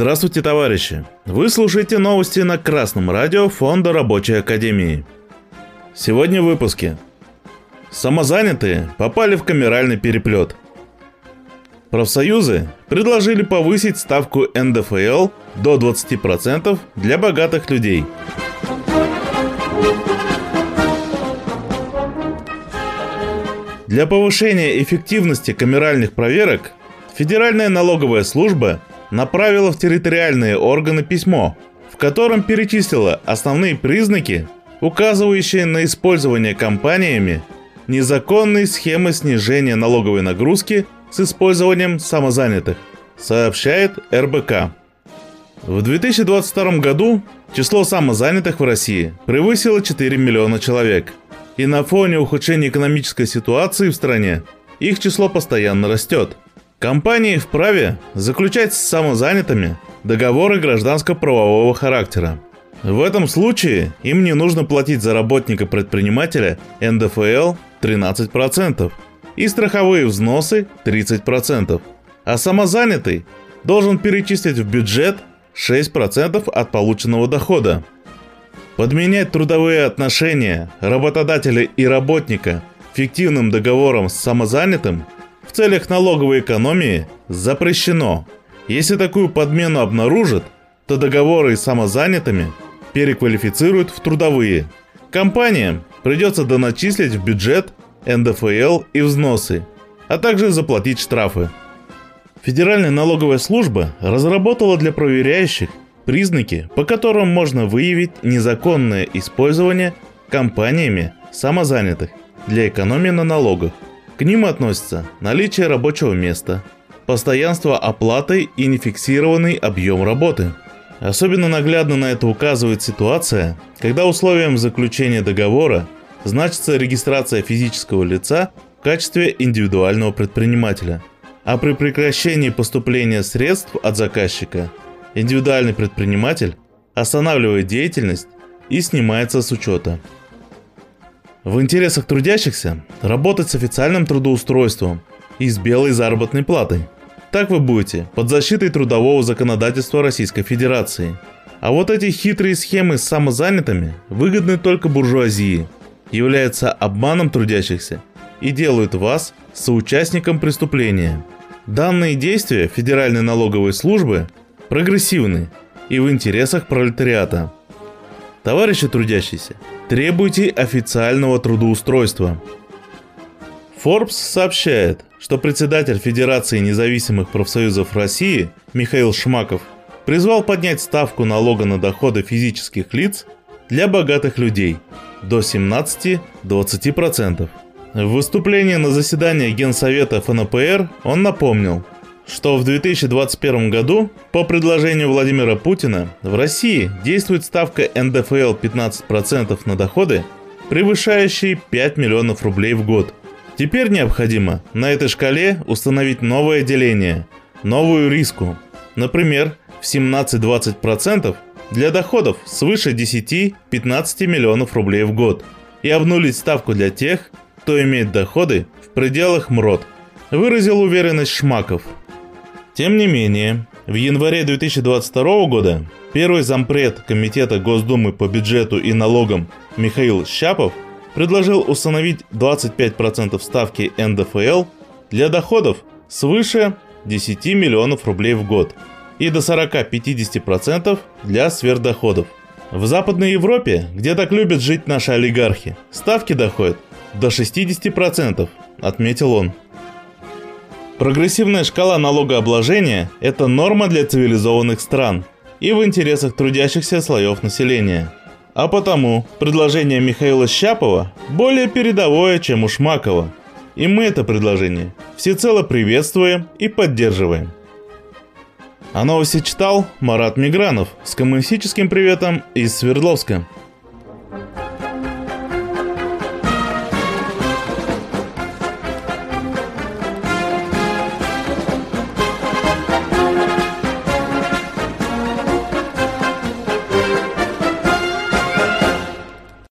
Здравствуйте, товарищи! Вы слушаете новости на Красном радио Фонда Рабочей Академии. Сегодня в выпуске. Самозанятые попали в камеральный переплет. Профсоюзы предложили повысить ставку НДФЛ до 20% для богатых людей. Для повышения эффективности камеральных проверок Федеральная налоговая служба направила в территориальные органы письмо, в котором перечислила основные признаки, указывающие на использование компаниями незаконной схемы снижения налоговой нагрузки с использованием самозанятых, сообщает РБК. В 2022 году число самозанятых в России превысило 4 миллиона человек, и на фоне ухудшения экономической ситуации в стране их число постоянно растет – Компании вправе заключать с самозанятыми договоры гражданско-правового характера. В этом случае им не нужно платить за работника-предпринимателя НДФЛ 13% и страховые взносы 30%, а самозанятый должен перечислить в бюджет 6% от полученного дохода. Подменять трудовые отношения работодателя и работника фиктивным договором с самозанятым – в целях налоговой экономии запрещено. Если такую подмену обнаружат, то договоры с самозанятыми переквалифицируют в трудовые. Компаниям придется доначислить в бюджет НДФЛ и взносы, а также заплатить штрафы. Федеральная налоговая служба разработала для проверяющих признаки, по которым можно выявить незаконное использование компаниями самозанятых для экономии на налогах. К ним относятся наличие рабочего места, постоянство оплаты и нефиксированный объем работы. Особенно наглядно на это указывает ситуация, когда условием заключения договора значится регистрация физического лица в качестве индивидуального предпринимателя. А при прекращении поступления средств от заказчика индивидуальный предприниматель останавливает деятельность и снимается с учета. В интересах трудящихся работать с официальным трудоустройством и с белой заработной платой. Так вы будете под защитой трудового законодательства Российской Федерации. А вот эти хитрые схемы с самозанятыми выгодны только буржуазии, являются обманом трудящихся и делают вас соучастником преступления. Данные действия Федеральной налоговой службы прогрессивны и в интересах пролетариата – Товарищи трудящиеся, требуйте официального трудоустройства. Forbes сообщает, что председатель Федерации независимых профсоюзов России Михаил Шмаков призвал поднять ставку налога на доходы физических лиц для богатых людей до 17-20%. В выступлении на заседании Генсовета ФНПР он напомнил – что в 2021 году по предложению Владимира Путина в России действует ставка НДФЛ 15% на доходы, превышающие 5 миллионов рублей в год. Теперь необходимо на этой шкале установить новое деление, новую риску, например, в 17-20% для доходов свыше 10-15 миллионов рублей в год и обнулить ставку для тех, кто имеет доходы в пределах МРОД, выразил уверенность Шмаков – тем не менее, в январе 2022 года первый зампред Комитета Госдумы по бюджету и налогам Михаил Щапов предложил установить 25% ставки НДФЛ для доходов свыше 10 миллионов рублей в год и до 40-50% для сверхдоходов. В Западной Европе, где так любят жить наши олигархи, ставки доходят до 60%, отметил он. Прогрессивная шкала налогообложения – это норма для цивилизованных стран и в интересах трудящихся слоев населения. А потому предложение Михаила Щапова более передовое, чем у Шмакова. И мы это предложение всецело приветствуем и поддерживаем. А новости читал Марат Мигранов с коммунистическим приветом из Свердловска.